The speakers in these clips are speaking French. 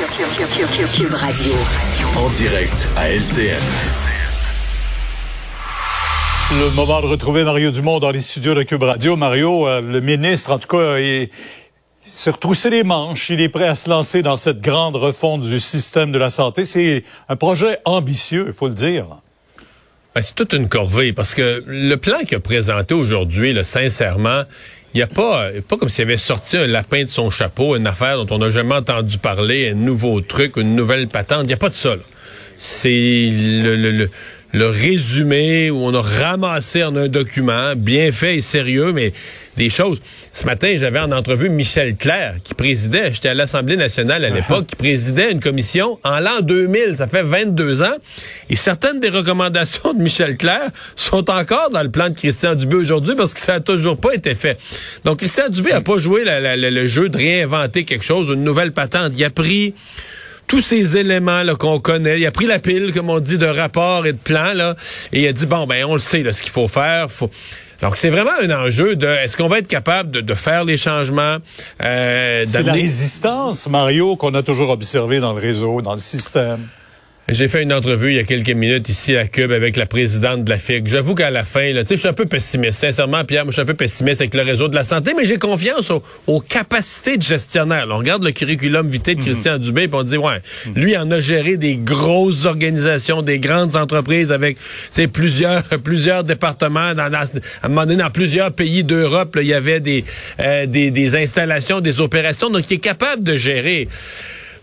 Cube Radio. En direct à LCN. Le moment de retrouver Mario Dumont dans les studios de Cube Radio. Mario, euh, le ministre, en tout cas, il s'est retroussé les manches. Il est prêt à se lancer dans cette grande refonte du système de la santé. C'est un projet ambitieux, il faut le dire. Ben, c'est toute une corvée parce que le plan qu'il a présenté aujourd'hui, sincèrement, il n'y a pas, pas comme s'il avait sorti un lapin de son chapeau, une affaire dont on n'a jamais entendu parler, un nouveau truc, une nouvelle patente. Il n'y a pas de ça. C'est le, le, le, résumé où on a ramassé en un document, bien fait et sérieux, mais des choses. Ce matin, j'avais en entrevue Michel Clair, qui présidait, j'étais à l'Assemblée nationale à l'époque, qui présidait une commission en l'an 2000, ça fait 22 ans, et certaines des recommandations de Michel Clair sont encore dans le plan de Christian Dubé aujourd'hui parce que ça n'a toujours pas été fait. Donc, Christian Dubé n'a pas joué le jeu de réinventer quelque chose, une nouvelle patente. Il a pris tous ces éléments là qu'on connaît. Il a pris la pile, comme on dit, de rapports et de plans, là, et il a dit, bon, ben, on le sait, là, ce qu'il faut faire. Faut... Donc, c'est vraiment un enjeu de est-ce qu'on va être capable de, de faire les changements? Euh, c'est la résistance, Mario, qu'on a toujours observé dans le réseau, dans le système. J'ai fait une entrevue il y a quelques minutes ici à Cube avec la présidente de la FIC. J'avoue qu'à la fin, là, je suis un peu pessimiste. Sincèrement, Pierre, moi, je suis un peu pessimiste avec le réseau de la santé, mais j'ai confiance aux, capacités de gestionnaire. on regarde le curriculum vitae de mhm. Christian Dubé, puis on dit, ouais, mhm. lui en a géré des grosses organisations, des grandes entreprises avec plusieurs, plusieurs départements. Dans, à un moment donné, dans plusieurs pays d'Europe, il y avait des, euh, des, des installations, des opérations. Donc, il est capable de gérer.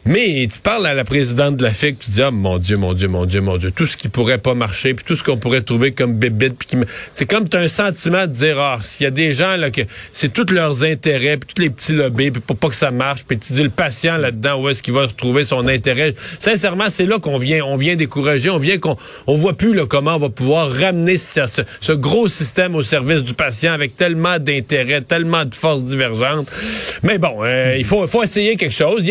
Mais tu parles à la présidente de la FIC, tu dis, ah, mon Dieu, mon Dieu, mon Dieu, mon Dieu, tout ce qui pourrait pas marcher, puis tout ce qu'on pourrait trouver comme bébite, puis qui... c'est comme tu as un sentiment de dire, ah, il y a des gens, là, que c'est tous leurs intérêts, puis tous les petits lobbies, puis pour pas que ça marche, puis tu dis, le patient là-dedans, où est-ce qu'il va retrouver son intérêt? Sincèrement, c'est là qu'on vient, on vient décourager, on vient qu'on, on voit plus, là, comment on va pouvoir ramener ce, ce, gros système au service du patient avec tellement d'intérêts, tellement de forces divergentes. Mais bon, euh, il faut, faut essayer quelque chose.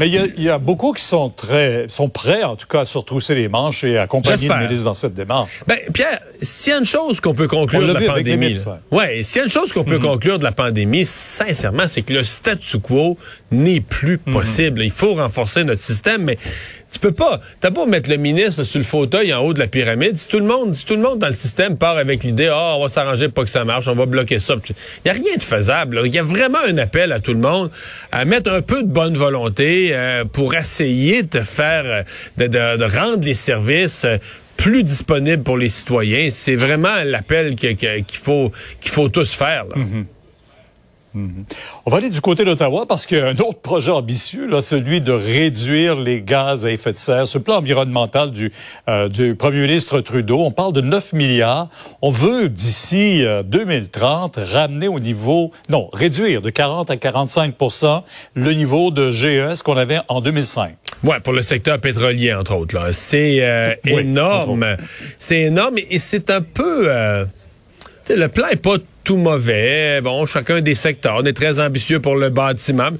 Mais il y, a beaucoup qui sont très, sont prêts, en tout cas, à se retrousser les manches et à accompagner le ministre dans cette démarche. Ben, Pierre, s'il y a une chose qu'on peut conclure de la pandémie, ouais, s'il y a une chose qu'on peut mhm. conclure de la pandémie, sincèrement, c'est que le statu quo n'est plus mhm. possible. Il faut renforcer notre système, mais tu peux pas. T'as pas mettre le ministre sur le fauteuil en haut de la pyramide. Si tout le monde, si tout le monde dans le système part avec l'idée, ah, on va s'arranger pour que ça marche, on va bloquer ça. Il y a rien de faisable. Il y a vraiment un appel à tout le monde à mettre un peu de bonne volonté euh, pour essayer de faire, euh, de, rendre les services euh, plus disponibles pour les citoyens. C'est vraiment l'appel qu'il faut qu'il faut tous faire. Là. Mhm. On va aller du côté d'Ottawa parce qu'il y a un autre projet ambitieux, là, celui de réduire les gaz à effet de serre. Ce plan environnemental du, euh, du premier ministre Trudeau, on parle de 9 milliards. On veut, d'ici 2030, euh, ramener au niveau, non, réduire de 40 à 45% le niveau de GES qu'on avait en 2005. Ouais, pour le secteur pétrolier, entre autres. Là. C'est euh, énorme. C'est énorme et c'est un peu... le plan est pas tout mauvais. Bon, chacun des secteurs. On est très ambitieux pour le bâtiment.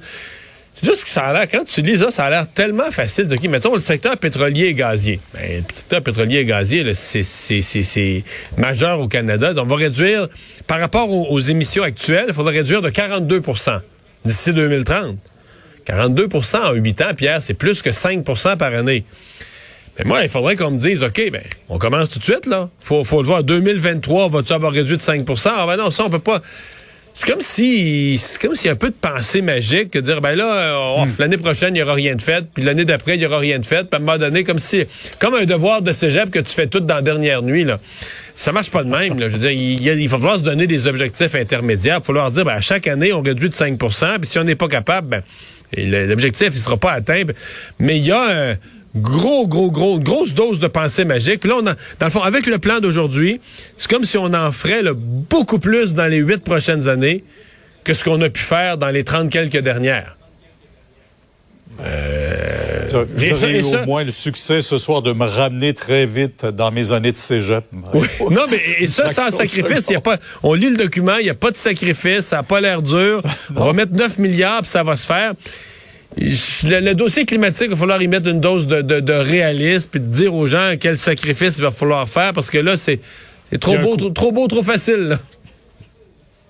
C'est juste que ça a l'air, quand tu lis ça, ça a l'air tellement facile. OK, mettons le secteur pétrolier et gazier. Ben, le secteur pétrolier et gazier, c'est majeur au Canada. on va réduire, par rapport aux, émissions actuelles, il faudra réduire de 42% d'ici 2030. 42% en 8 ans, Pierre, c'est plus que 5% par année. Mais moi, il faudrait qu'on me dise, OK, ben, on commence tout de suite, là. Faut, faut le voir. 2023, va-tu avoir réduit de 5% Ah, ben non, ça, on peut pas. C'est comme si, c'est comme s'il y a un peu de pensée magique que dire, ben là, oh, hmm. l'année prochaine, il n'y aura rien de fait, puis l'année d'après, il n'y aura rien de fait, puis à un moment donné, comme si, comme un devoir de cégep que tu fais tout dans la dernière nuit, là. Ça marche pas de même, là. Je veux dire, il, il va falloir se donner des objectifs intermédiaires. Il va falloir dire, ben, à chaque année, on réduit de 5% puis si on n'est pas capable, ben, l'objectif, il sera pas atteint. Mais il y a un, gros, gros, gros, grosse dose de pensée magique. Puis là, on a, dans le fond, avec le plan d'aujourd'hui, c'est comme si on en ferait beaucoup plus dans les huit prochaines années que ce qu'on a pu faire dans les trente quelques dernières. Euh, au moins le succès ce soir de me ramener très vite dans mes années de cégep. Non, mais et ça, sans sacrifice, y a pas, on lit le document, il n'y a pas de sacrifice, ça n'a pas l'air dur. on va mettre 9 milliards, puis ça va se faire. Le, dossier climatique, il va falloir y mettre une dose de, de, réalisme puis de dire aux gens quel sacrifice il va falloir faire parce que là, c'est trop beau, trop, beau, trop facile.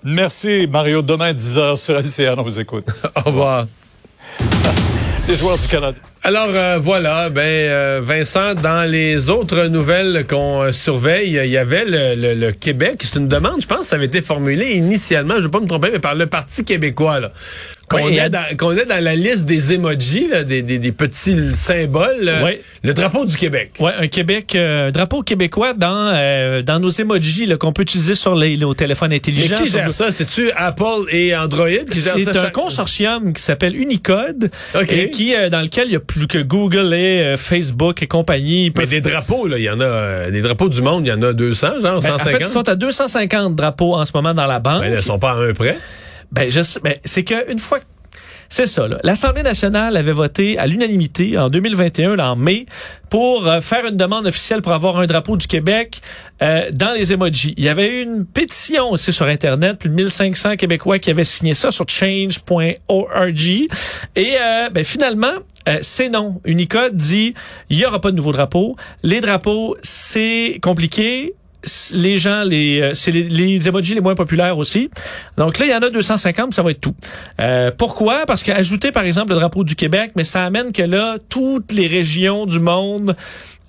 Merci, Mario. Demain, 10h sur LCN, on vous écoute. Au revoir. des joueurs du Canada. Alors euh, voilà, ben euh, Vincent, dans les autres nouvelles qu'on euh, surveille, il y avait le, le, Québec. C'est une demande, je pense, que ça avait été formulé initialement, je ne vais pas me tromper, mais par le Parti québécois. Là. Qu'on est, dans, est dans la liste des emojis, là, des, des, des, petits symboles. Oui. Le drapeau du Québec. Oui, un Québec, drapeau québécois dans dans nos emojis qu'on peut utiliser sur les, nos téléphones intelligents. Mais qui gère ça? C'est-tu Apple et Android qui gèrent ça? C'est un consortium qui s'appelle Unicode, et qui, dans lequel il y a plus que Google et euh, Facebook et compagnie. Mais des drapeaux, là, il y en a, euh, des drapeaux du monde, il y en a 200, genre 150. Ben, en fait, ils sont à 250 drapeaux en ce moment dans la banque. Ben, ils ne sont pas à un près. Ben, ben, c'est qu'une fois c'est ça. L'Assemblée nationale avait voté à l'unanimité en 2021, en mai, pour euh, faire une demande officielle pour avoir un drapeau du Québec euh, dans les emojis. Il y avait eu une pétition aussi sur Internet, plus de 1500 Québécois qui avaient signé ça sur change.org. Et euh, ben, finalement, c'est non. Unicode dit, il y aura pas de nouveau drapeau. Les drapeaux, c'est compliqué les gens, les, euh, c'est les, emojis les moins populaires aussi. Donc là, il y en a 250, ça va être tout. Euh, pourquoi? Parce qu'ajouter, par exemple, le drapeau du Québec, mais ça amène que là, toutes les régions du monde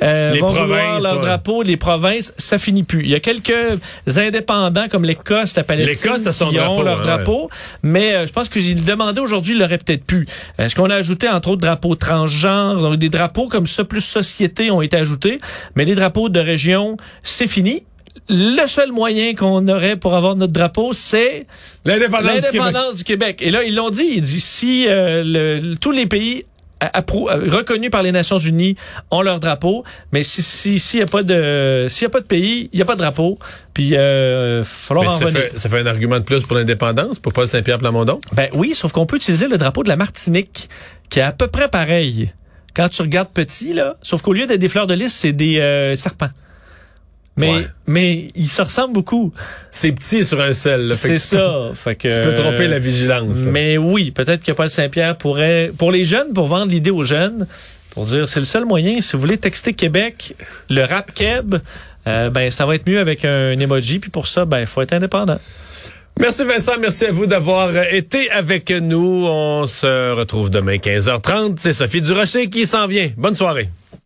euh, vont vouloir leur drapeau, les provinces, ça finit plus. Il y a quelques indépendants comme l'Écosse, la Palestine, qui ont leur hein, drapeau, mais euh, je pense que j'ai demandé aujourd'hui, il l'aurait peut-être pu. Est-ce qu'on a ajouté entre autres drapeaux transgenres, donc des drapeaux comme ça plus société ont été ajoutés, mais les drapeaux de région, c'est fini le seul moyen qu'on aurait pour avoir notre drapeau, c'est l'indépendance du, Québec. Et là, ils l'ont dit. Ils disent si euh, tous les pays euh, reconnus par les Nations Unies ont leur drapeau, mais si s'il n'y a pas de s'il y a pas de pays, il n'y a pas de drapeau. Puis euh, falloir en ça fait, ça fait un argument de plus pour l'indépendance pour Paul Saint-Pierre Plamondon? Ben oui, sauf qu'on peut utiliser le drapeau de la Martinique, qui est à peu près pareil. Quand tu regardes petit là, sauf qu'au lieu d'être des fleurs de lys, c'est des euh, serpents. Mais, mais il se ressemble beaucoup. C'est petit sur un sel. C'est ça. fait que, tu peux tromper la vigilance. Mais oui, peut-être que Paul Saint-Pierre pourrait, pour les jeunes, pour vendre l'idée aux jeunes, pour dire c'est le seul moyen, si vous voulez texter Québec, le rap keb, euh, ben ça va être mieux avec un emoji, puis pour ça, ben faut être indépendant. Merci Vincent, merci à vous d'avoir été avec nous. On se retrouve demain 15h30. C'est Sophie Durocher qui s'en vient. Bonne soirée.